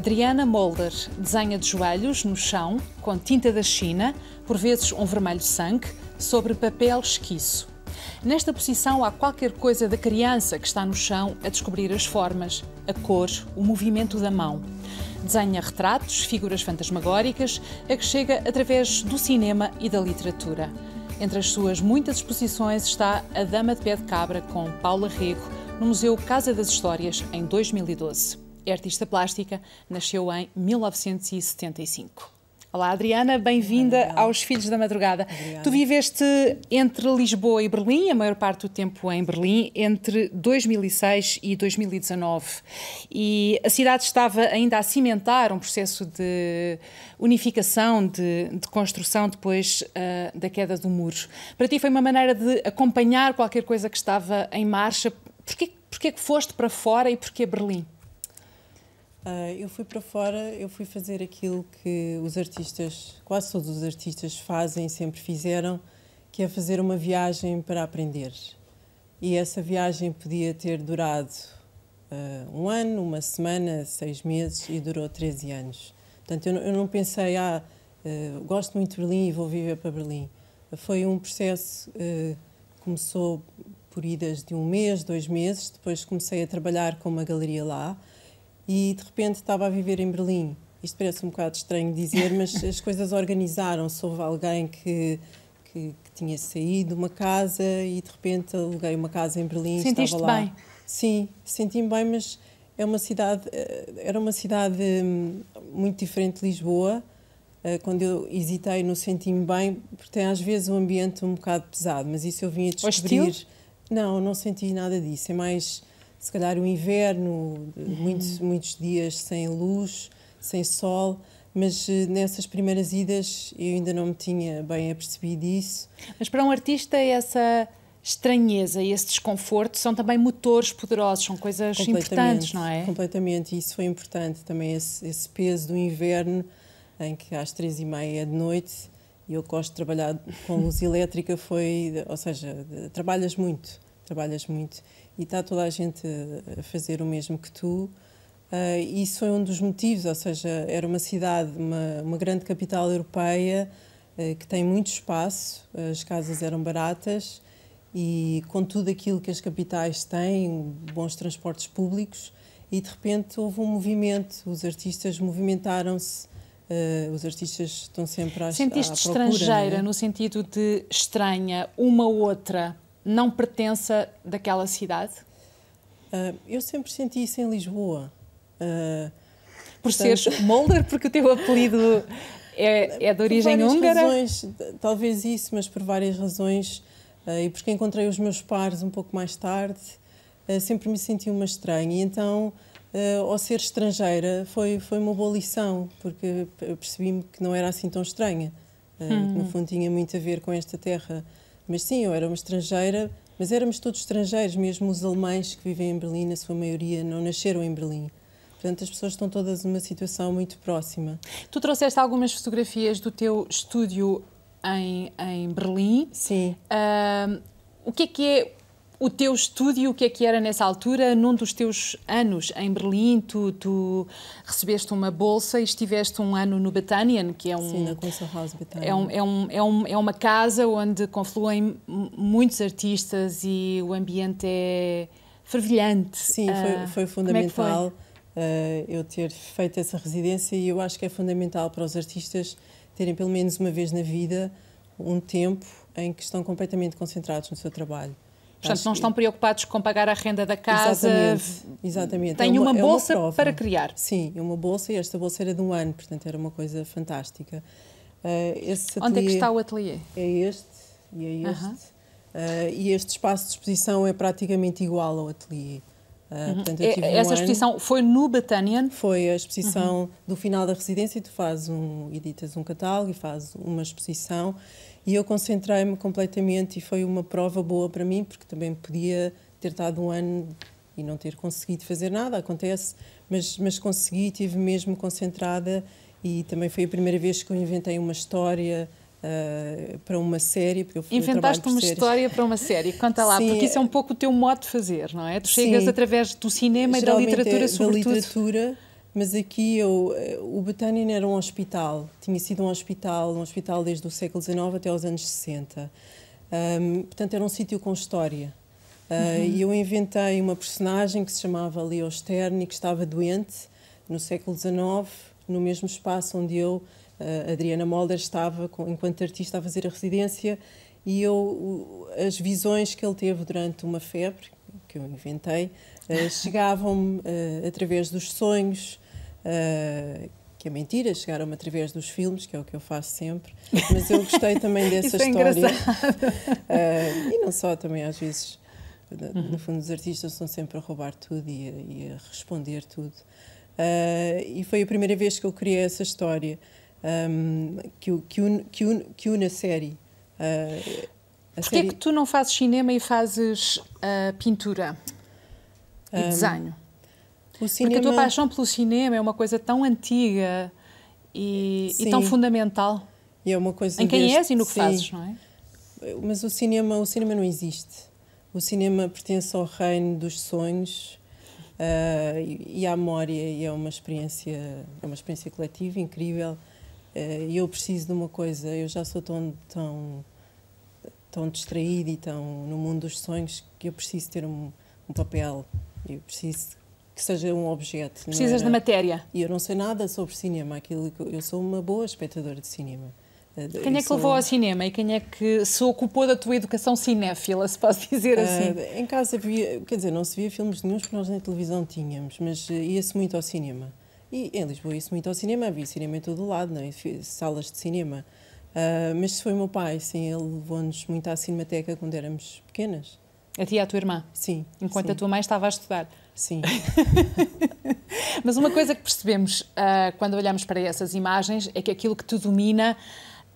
Adriana Molder desenha de joelhos no chão, com tinta da China, por vezes um vermelho sangue, sobre papel esquiço. Nesta posição há qualquer coisa da criança que está no chão a descobrir as formas, a cor, o movimento da mão. Desenha retratos, figuras fantasmagóricas, a que chega através do cinema e da literatura. Entre as suas muitas exposições está A Dama de Pé de Cabra, com Paula Rego, no Museu Casa das Histórias, em 2012. É artista plástica, nasceu em 1975. Olá, Adriana, bem-vinda aos Filhos da Madrugada. Obrigada. Tu viveste entre Lisboa e Berlim, a maior parte do tempo em Berlim, entre 2006 e 2019. E a cidade estava ainda a cimentar um processo de unificação, de, de construção depois uh, da queda do muro. Para ti foi uma maneira de acompanhar qualquer coisa que estava em marcha. Porquê, porquê que foste para fora e porquê Berlim? Uh, eu fui para fora, eu fui fazer aquilo que os artistas, quase todos os artistas fazem, sempre fizeram, que é fazer uma viagem para aprender. E essa viagem podia ter durado uh, um ano, uma semana, seis meses e durou 13 anos. Portanto, eu, eu não pensei, ah, uh, gosto muito de Berlim e vou viver para Berlim. Foi um processo que começou por idas de um mês, dois meses, depois comecei a trabalhar com uma galeria lá e de repente estava a viver em Berlim. Isto parece um bocado estranho dizer, mas as coisas organizaram-se. Houve alguém que, que, que, tinha saído de uma casa e de repente aluguei uma casa em Berlim. Sentiste estava lá. bem? Sim, senti-me bem, mas é uma cidade, eh, era uma cidade hum, muito diferente de Lisboa. Eh, quando eu hesitei no senti-me bem, porque tem às vezes um ambiente um bocado pesado, mas isso eu vim a descobrir. Hostil? Não, não senti nada disso. É mais se calhar o inverno, muitos, muitos dias sem luz, sem sol, mas eh, nessas primeiras idas eu ainda não me tinha bem apercebido isso. Mas para um artista essa estranheza e esse desconforto são também motores poderosos, são coisas importantes, não é? Completamente, isso foi importante também, esse, esse peso do inverno, em que às três e meia de noite, e eu gosto de trabalhar com luz elétrica, foi, ou seja, trabalhas muito, trabalhas muito e está toda a gente a fazer o mesmo que tu. Uh, isso foi um dos motivos, ou seja, era uma cidade, uma, uma grande capital europeia uh, que tem muito espaço, as casas eram baratas e com tudo aquilo que as capitais têm, bons transportes públicos, e de repente houve um movimento, os artistas movimentaram-se, uh, os artistas estão sempre à, Sentiste à procura, estrangeira é? no sentido de estranha, uma outra não pertença daquela cidade? Uh, eu sempre senti isso em Lisboa. Uh, por portanto... seres Molder, porque o teu apelido é, é de origem húngara? Razões, talvez isso, mas por várias razões. Uh, e porque encontrei os meus pares um pouco mais tarde, sempre me senti uma estranha. E então, ao ser estrangeira, foi, foi uma boa lição, porque percebi-me que não era assim tão estranha. Hum. Que no fundo tinha muito a ver com esta terra mas sim, eu era uma estrangeira, mas éramos todos estrangeiros, mesmo os alemães que vivem em Berlim, na sua maioria, não nasceram em Berlim. Portanto, as pessoas estão todas numa situação muito próxima. Tu trouxeste algumas fotografias do teu estúdio em, em Berlim. Sim. Uh, o que é que é o teu estúdio, o que é que era nessa altura? Num dos teus anos em Berlim, tu, tu recebeste uma bolsa e estiveste um ano no Batanian, que é um. Sim, na Kunsthaus Batanian. É, um, é, um, é, um, é uma casa onde confluem muitos artistas e o ambiente é fervilhante. Sim, foi, ah, foi fundamental. Uh, eu ter feito essa residência e eu acho que é fundamental para os artistas terem pelo menos uma vez na vida um tempo em que estão completamente concentrados no seu trabalho. Portanto, não estão preocupados com pagar a renda da casa. Exatamente. Exatamente. Têm é uma, uma, bolsa é uma para criar. Sim, uma bolsa e esta bolsa era de um ano, portanto era uma coisa fantástica. Uh, Onde é que está o ateliê? É este e é este. Uh -huh. uh, e este espaço de exposição é praticamente igual ao ateliê. Uh, portanto, é, essa um exposição ano, foi no Batanian? Foi a exposição -huh. do final da residência. Tu fazes um, editas um catálogo e fazes uma exposição e eu concentrei-me completamente e foi uma prova boa para mim, porque também podia ter estado um ano e não ter conseguido fazer nada, acontece, mas, mas consegui, estive mesmo concentrada e também foi a primeira vez que eu inventei uma história uh, para uma série. Porque eu Inventaste uma séries. história para uma série, conta lá, Sim, porque isso é um pouco o teu modo de fazer, não é? Tu chegas Sim, através do cinema e da literatura, é sobretudo. Da literatura, Mas aqui eu, eh, o Betânia era um hospital, tinha sido um hospital, um hospital desde o século XIX até os anos 60. Um, portanto, era um sítio com história. Uh, uhum. E eu inventei uma personagem que se chamava Leo Stern e que estava doente no século XIX, no mesmo espaço onde eu, uh, Adriana Molder, estava enquanto artista a fazer a residência. E eu, as visões que ele teve durante uma febre, que eu inventei, uh, chegavam-me através dos sonhos, que é mentira, chegaram-me através dos filmes, que é o que eu faço sempre, mas eu gostei também dessa Isso história. É uh, e não só, também às vezes Uhum. No fundo, os artistas estão sempre a roubar tudo e a, e a responder tudo. Uh, e foi a primeira vez que eu criei essa história um, que, que, une, que, une, que une a série. Uh, a Porquê série... é que tu não fazes cinema e fazes uh, pintura e um, desenho? Cinema... Porque a tua paixão pelo cinema é uma coisa tão antiga e, e tão fundamental. E é uma coisa em quem deste... és e no que Sim. fazes, não é? Mas o cinema, o cinema não existe. O cinema pertence ao reino dos sonhos uh, e, e, à memória e é uma experiência, é uma experiência coletiva incrível. Uh, e eu preciso de uma coisa, eu já sou tão, tão, tão distraída e tão no mundo dos sonhos que eu preciso ter um, um papel, eu preciso que seja um objeto. Precisas de matéria. E eu não sei nada sobre cinema, aquilo eu sou uma boa espectadora de cinema. Quem é que levou ao cinema e quem é que se ocupou da tua educação cinéfila, se posso dizer ah, assim? Uh, em casa via, quer dizer, não se via filmes nenhums porque nós na televisão tínhamos, mas ia-se muito ao cinema. E em Lisboa ia-se muito ao cinema, havia cinema em todo o lado, não é? salas de cinema. Uh, mas foi o meu pai, sim, ele levou-nos muito à cinemateca quando éramos pequenas. A ti e a tua irmã? Sim. Enquanto sim. a tua mãe estava a estudar? Sim. mas uma coisa que percebemos uh, quando olhamos para essas imagens é que aquilo que te domina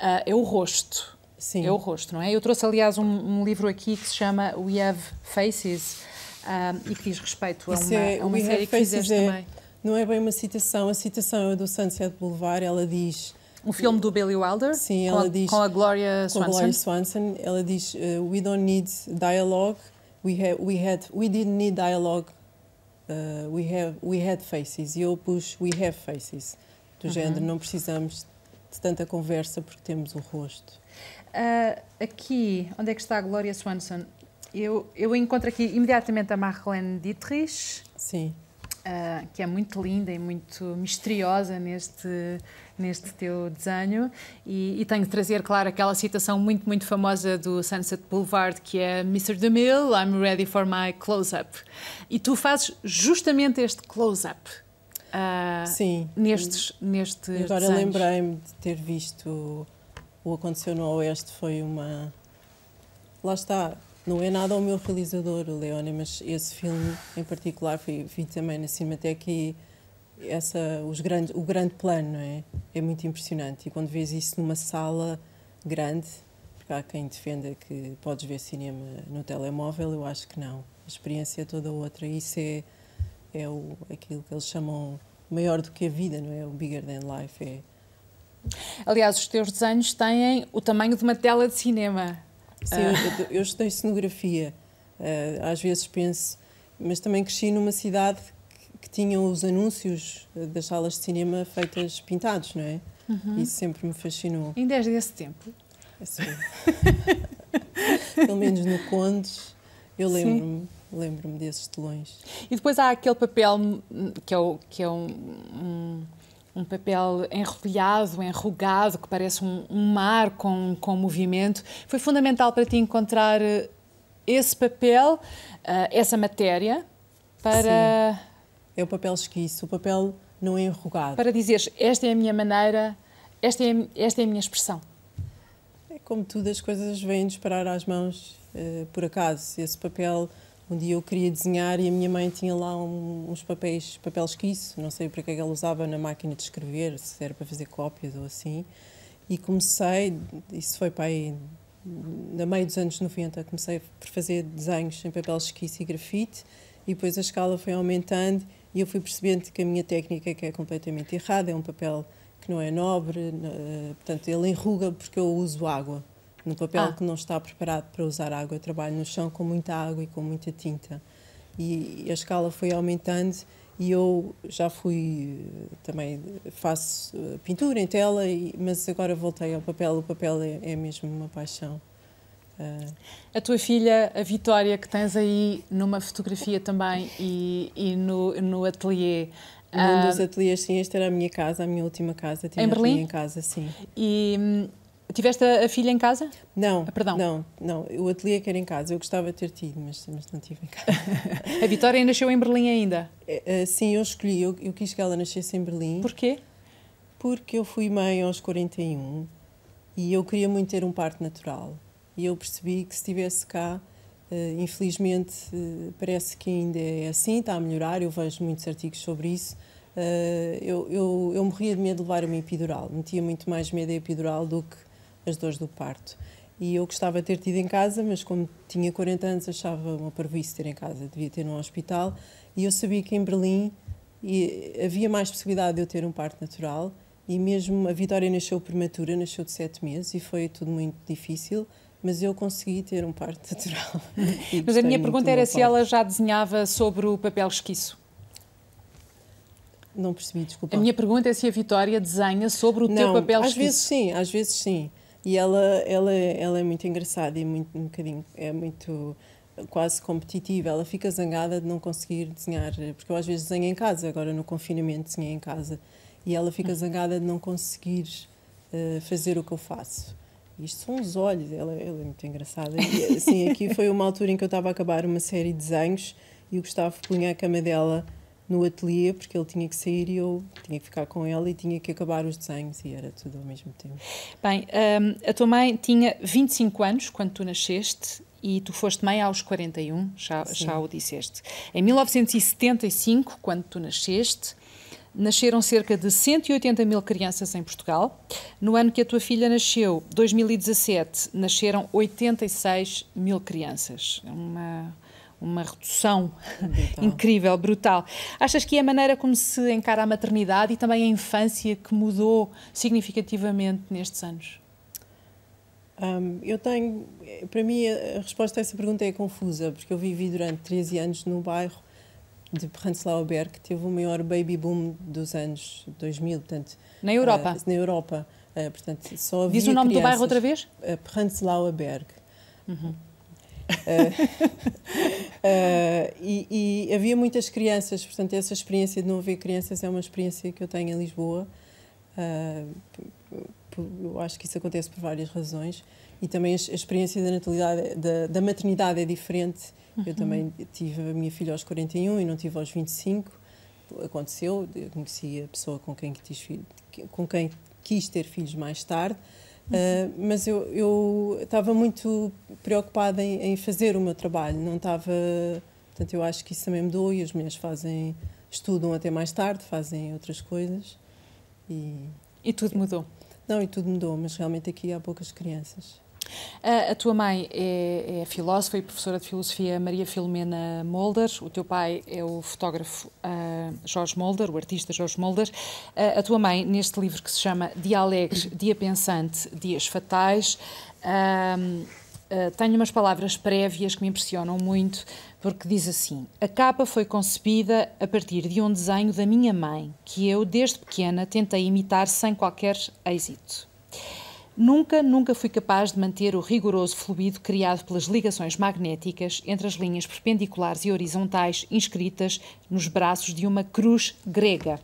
uh, é o rosto. Sim. É o rosto, não é? Eu trouxe, aliás, um, um livro aqui que se chama We Have Faces uh, e que diz respeito a uma, é, a uma série que fizeste é, também. Não é bem uma citação, a citação é do Sunset Boulevard, ela diz... Um filme do Billy Wilder? Sim, ela com a, diz... Com a Gloria Swanson. Com a Gloria Swanson, ela diz, uh, we don't need dialogue, we, have, we, had, we didn't need dialogue, uh, we, have, we had faces. E eu pus we have faces, do uhum. género, não precisamos de tanta conversa porque temos o rosto. Uh, aqui, onde é que está a Gloria Swanson? Eu, eu encontro aqui imediatamente a Marlene Dietrich. Sim. Uh, que é muito linda e muito misteriosa neste, neste teu desenho. E, e, tenho de trazer, claro, aquela citação muito, muito famosa do Sunset Boulevard, que é Mr. DeMille, I'm ready for my close-up. E tu fazes justamente este close-up uh, Sim. nestes, nestes Agora lembrei-me de ter visto o Aconteceu no Oeste, foi uma... Lá está, não é nada ao meu realizador, o Leone, mas esse filme em particular foi, vi também na Cinemateca e essa, os grandes, o grande plano não é? é muito impressionante. E quando vês isso numa sala grande, porque há quem defenda que podes ver cinema no telemóvel, eu acho que não. A experiência é toda outra. Isso é é o, aquilo que eles chamam maior do que a vida, não é? O bigger than life. É... Aliás, os teus desenhos têm o tamanho de uma tela de cinema. Sim, ah. eu, eu estudei cenografia. Uh, às vezes penso, mas também cresci numa cidade que, que tinha os anúncios das salas de cinema feitas pintados, não é? Uhum. Isso sempre me fascinou. Ainda és desse tempo? É sim. Pelo menos no Condes, eu lembro-me lembro-me desses telões. E depois há aquele papel que é, o, que é um, um, um papel enrodilhado, enrugado, que parece um, um, mar com, com movimento. Foi fundamental para ti encontrar eh, esse papel, uh, essa matéria, para... Sim. É o papel esquiço, o papel não enrugado. Para dizeres, esta é a minha maneira, esta é, esta é a minha expressão. É como tudo, as coisas vêm disparar às mãos uh, por acaso. Esse papel um dia eu queria desenhar e a minha mãe tinha lá um, uns papéis, papel esquiço, não sei para é que ela usava na máquina de escrever, se era para fazer cópias ou assim. E comecei, isso foi para aí, na meio dos anos 90, comecei por fazer desenhos em papel esquiço e grafite e depois a escala foi aumentando e eu fui percebendo que a minha técnica que é completamente errada, é um papel que não é nobre, eh, portanto ele enruga porque eu uso água no papel ah. que não está preparado para usar água. Eu trabalho no chão com muita água e com muita tinta. E a escala foi aumentando E eu já fui, também faço pintura em tela, mas agora voltei ao papel. O papel é, é mesmo uma paixão. A tua filha, a Vitória, que tens aí numa fotografia também e, e no, no ateliê. Num dos ateliês, sim, esta era a minha casa, a minha última casa. Tinha em Berlim? em casa, sim. E hum, tiveste a, a, filha em casa? Não, ah, perdão. não, não. O ateliê que era em casa. Eu gostava de ter tido, mas, mas não tive em casa. a Vitória nasceu em Berlim ainda? É, sim, eu escolhi. Eu, eu quis que ela nascesse em Berlim. Porquê? Porque eu fui mãe aos 41 e eu queria muito ter um parto natural e eu percebi que se estivesse cá, uh, infelizmente, uh, parece que ainda é assim, está a melhorar, eu vejo muitos artigos sobre isso. Uh, eu, eu, eu morria de medo de levar a minha epidural, metia muito mais medo a epidural do que as dores do parto. E eu gostava de ter tido em casa, mas como tinha 40 anos, achava uma parvoíce ter em casa, devia ter num hospital. E eu sabia que em Berlim havia mais possibilidade de eu ter um parto natural. E mesmo a Vitória nasceu prematura, nasceu de 7 meses e foi tudo muito difícil mas eu consegui ter um parto natural. mas a minha pergunta era se ela já desenhava sobre o papel esquiço. Não percebi, desculpa. A minha pergunta é se a Vitória desenha sobre o não, teu papel às esquiço. Às vezes sim, às vezes sim. E ela, ela, ela é muito engraçada e muito, um bocadinho, é muito quase competitiva. Ela fica zangada de não conseguir desenhar, porque eu às vezes desenho em casa, agora no confinamento desenhei em casa, e ela fica hum. zangada de não conseguir uh, fazer o que eu faço. Isto são os olhos, ela, ela é muito engraçada. E, assim, aqui foi uma altura em que eu estava a acabar uma série de desenhos e o Gustavo punha a cama dela no ateliê porque ele tinha que sair e eu tinha que ficar com ela e tinha que acabar os desenhos e era tudo ao mesmo tempo. Bem, um, a tua mãe tinha 25 anos quando tu nasceste e tu foste mãe aos 41, já, já o disseste. Em 1975, quando tu nasceste, nasceram cerca de 180 mil crianças em Portugal. No ano que a tua filha nasceu, 2017, nasceram 86 mil crianças. É uma, uma redução brutal. incrível, brutal. Achas que é a maneira como se encara a maternidade e também a infância que mudou significativamente nestes anos? Um, eu tenho, para mim, a resposta a essa pergunta é confusa, porque eu vivi durante 13 anos no bairro de Prenzlauer que teve o maior baby boom dos anos 2000, portanto... Na Europa? Uh, na Europa. Uh, portanto, só Diz o nome crianças, do bairro outra vez? Uh, Prenzlauer Berg. Uhum. E, e, havia muitas crianças, portanto, essa experiência de não haver crianças é uma experiência que eu tenho em Lisboa. eu acho que isso acontece por várias razões. E também a, a experiência da natalidade, da, da maternidade é diferente Uhum. Eu também tive a minha filha aos 41 e não tive aos 25. Aconteceu, eu conheci a pessoa com quem quis, com quem quis ter filhos mais tarde. Uh, mas eu, eu estava muito preocupada em, em, fazer o meu trabalho, não estava. Portanto, eu acho que isso também mudou e as mulheres fazem, estudam até mais tarde, fazem outras coisas. E, e tudo mudou? Não, e tudo mudou, mas realmente aqui há poucas crianças. A, a, tua mãe é, é, filósofa e professora de filosofia Maria Filomena Molder. O teu pai é o fotógrafo uh, Jorge Molder, o artista Jorge Molder. Uh, a tua mãe, neste livro que se chama Dia Alegre, Dia Pensante, Dias Fatais, uh, tenho umas palavras prévias que me impressionam muito, porque diz assim: A capa foi concebida a partir de um desenho da minha mãe, que eu, desde pequena, tentei imitar sem qualquer êxito. Nunca, nunca fui capaz de manter o rigoroso fluido criado pelas ligações magnéticas entre as linhas perpendiculares e horizontais inscritas nos braços de uma cruz grega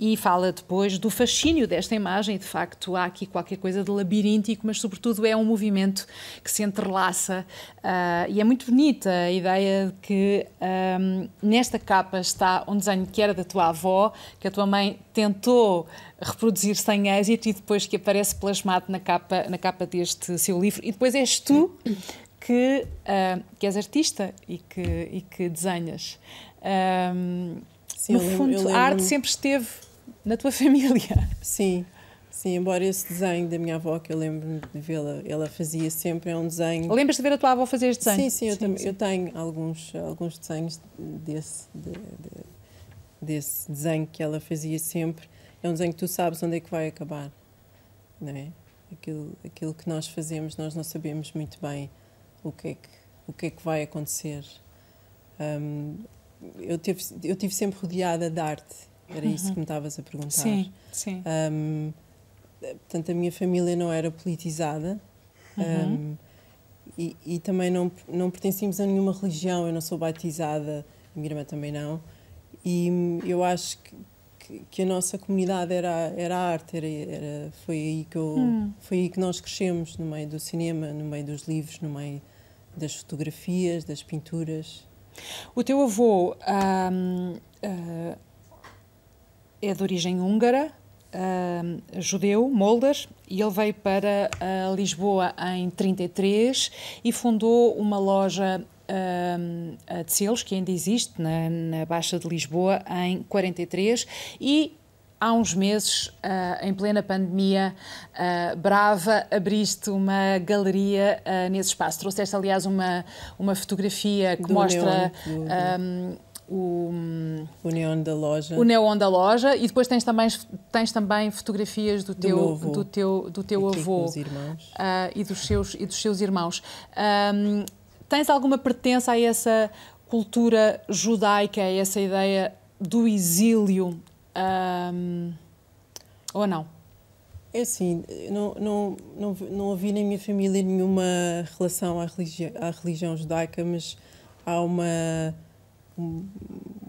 e fala depois do fascínio desta imagem. De facto, há aqui qualquer coisa de labiríntico, mas, sobretudo, é um movimento que se entrelaça. Uh, e é muito bonita a ideia de que um, nesta capa está um desenho que era da tua avó, que a tua mãe tentou reproduzir sem êxito e depois que aparece plasmado na capa, na capa deste seu livro. E depois és tu que, uh, que és artista e que, e que desenhas. Um, Sim, no fundo, a arte sempre esteve na tua família. Sim, sim, embora esse desenho da minha avó, que eu lembro de vê-la, ela fazia sempre, é um desenho... Lembras de ver a tua avó fazer este desenho? Sim, sim, eu, sim, sim. eu tenho alguns, alguns desenhos desse, de, de, desse desenho que ela fazia sempre. É um desenho que tu sabes onde é que vai acabar, não é? Aquilo, aquilo que nós fazemos, nós não sabemos muito bem o que é que, o que, é que vai acontecer. Um, eu, tive, eu tive sempre rodeada de arte. Era uhum. isso que me estavas a perguntar. Sim, sim. Um, portanto, a minha família não era politizada. Uhum. Um, e, e, também não, não pertencíamos a nenhuma religião. Eu não sou batizada, a minha irmã também não. E eu acho que, que, que a nossa comunidade era, era a arte. Era, era, foi, aí que eu, hum. foi aí que nós crescemos, no meio do cinema, no meio dos livros, no meio das fotografias, das pinturas. O teu avô uh, é de origem húngara, uh, judeu, Mulder, e ele veio para uh, Lisboa em 33 e fundou uma loja uh, de selos, que ainda existe na, na Baixa de Lisboa, em 43, e há uns meses, uh, em plena pandemia uh, brava, abriste uma galeria uh, nesse espaço. Trouxeste, aliás, uma, uma fotografia que do mostra. Do, um, o, o neon da loja. O neon da loja e depois tens também, tens também fotografias do, do teu, do teu, do teu avô dos irmãos. Uh, e, dos seus, e dos seus irmãos. Um, tens alguma pertença a essa cultura judaica, a essa ideia do exílio um, ou não? É assim, não, não, não, não ouvi na minha família nenhuma relação à religião, à religião judaica, mas há uma um,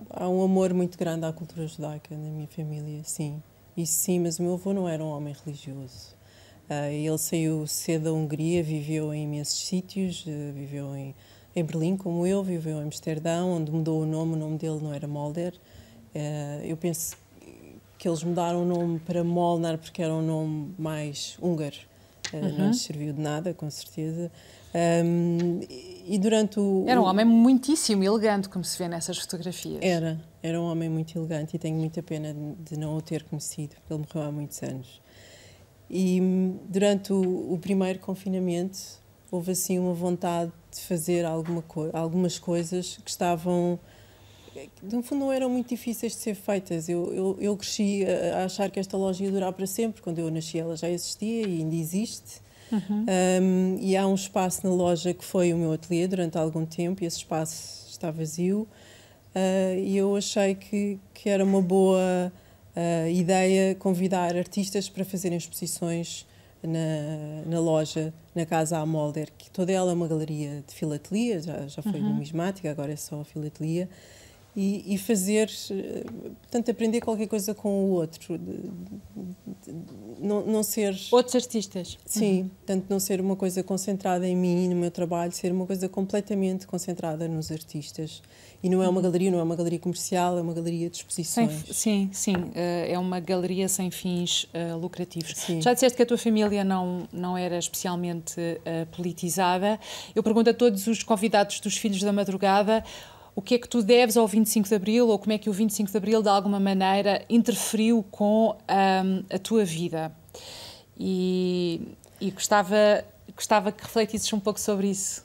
há um amor muito grande à cultura judaica na minha família, sim. Isso sim, mas o meu avô não era um homem religioso. Uh, ele saiu cedo da Hungria, viveu em imensos sítios, uh, viveu em, em Berlim, como eu, viveu em Amsterdão, onde mudou o nome, o nome dele não era Mulder. Uh, eu penso que eles mudaram o nome para Molnar porque era um nome mais húngaro. Uhum. Não lhes serviu de nada, com certeza. Um, e durante o. Era um homem muitíssimo elegante, como se vê nessas fotografias. Era, era um homem muito elegante e tenho muita pena de não o ter conhecido, porque ele morreu há muitos anos. E durante o, o primeiro confinamento houve assim uma vontade de fazer alguma co algumas coisas que estavam no fundo não eram muito difíceis de ser feitas. Eu, eu, eu cresci a achar que esta loja ia durar para sempre. Quando eu nasci ela já existia e ainda existe. Uhum. Um, e há um espaço na loja que foi o meu ateliê durante algum tempo e esse espaço está vazio. Uh, e eu achei que, que era uma boa uh, ideia convidar artistas para fazerem exposições na, na loja, na Casa Amolder, que toda ela é uma galeria de filatelia, já, já foi uhum. numismática, agora é só filatelia e, e, fazer, eh, portanto, aprender qualquer coisa com o outro. De, de, de, não, não ser. Outros artistas. Sim, uhum. portanto, não ser uma coisa concentrada em mim, no meu trabalho, ser uma coisa completamente concentrada nos artistas. E não é uma uhum. galeria, não é uma galeria comercial, é uma galeria de exposições. Sem, sim, sim, eh, é uma galeria sem fins uh, lucrativos. Sim. Já disseste que a tua família não, não era especialmente uh, politizada. Eu pergunto a todos os convidados dos Filhos da Madrugada o que é que tu deves ao 25 de Abril ou como é que o 25 de Abril, de alguma maneira, interferiu com um, a tua vida. E, e gostava, gostava que refletisses um pouco sobre isso.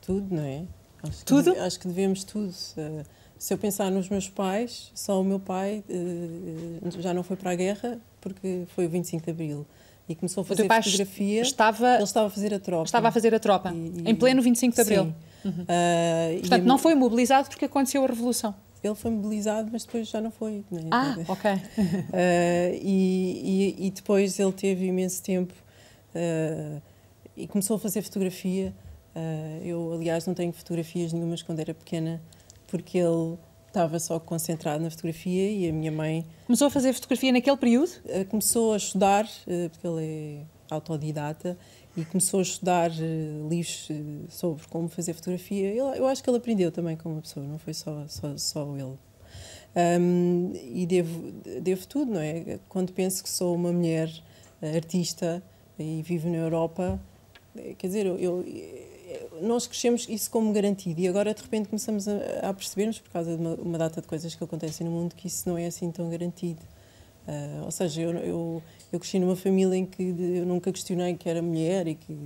Tudo, não é? Acho tudo? Que, acho que devemos tudo. Se eu pensar nos meus pais, só o meu pai uh, já não foi para a guerra porque foi o 25 de Abril e começou a fazer fotografia. Estava, ele estava a fazer a tropa. Estava a fazer a tropa, e, em pleno 25 de Abril. Sim. Uhum. Uh, Portanto, não foi mobilizado porque aconteceu a Revolução. Ele foi mobilizado, mas depois já não foi. Né? Ah, ok. Uh, e, e, e, depois ele teve imenso tempo uh, e começou a fazer fotografia. eu, aliás, não tenho fotografias nenhumas quando era pequena, porque ele estava só concentrado na fotografia e a minha mãe. Começou a fazer fotografia naquele período? começou a estudar, porque ele é autodidata e começou a estudar uh, livros uh, sobre como fazer fotografia. Ele, eu acho que ele aprendeu também como pessoa, não foi só, só, só ele. Um, e devo, devo tudo, não é? Quando penso que sou uma mulher uh, artista e vivo na Europa, quer dizer, eu, eu, nós crescemos isso como garantido e agora de repente começamos a, a percebermos, por causa de uma, uma, data de coisas que acontecem no mundo, que isso não é assim tão garantido. Ou seja, eu, eu eu cresci numa família em que eu nunca questionei que era mulher e que,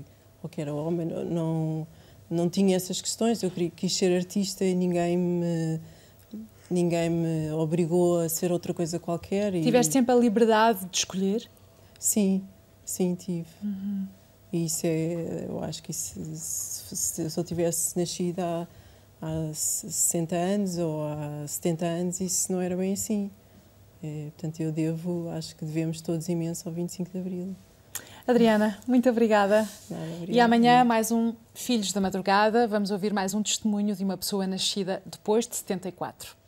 ou que era homem, não, não tinha essas questões. Eu quis ser artista e ninguém me, ninguém me obrigou a ser outra coisa qualquer. E... Tiveste sempre a liberdade de escolher? Sim, sim, tive. Uhum. E isso é, eu acho que isso, se, se, eu tivesse nascido há, há 60 anos ou há 70 anos isso não era bem assim. É, portanto, eu devo, acho que devemos todos imenso ao 25 de Abril. Adriana, muito obrigada. Nada, obrigada. E amanhã mais um Filhos da Madrugada. Vamos ouvir mais um testemunho de uma pessoa nascida depois de 74.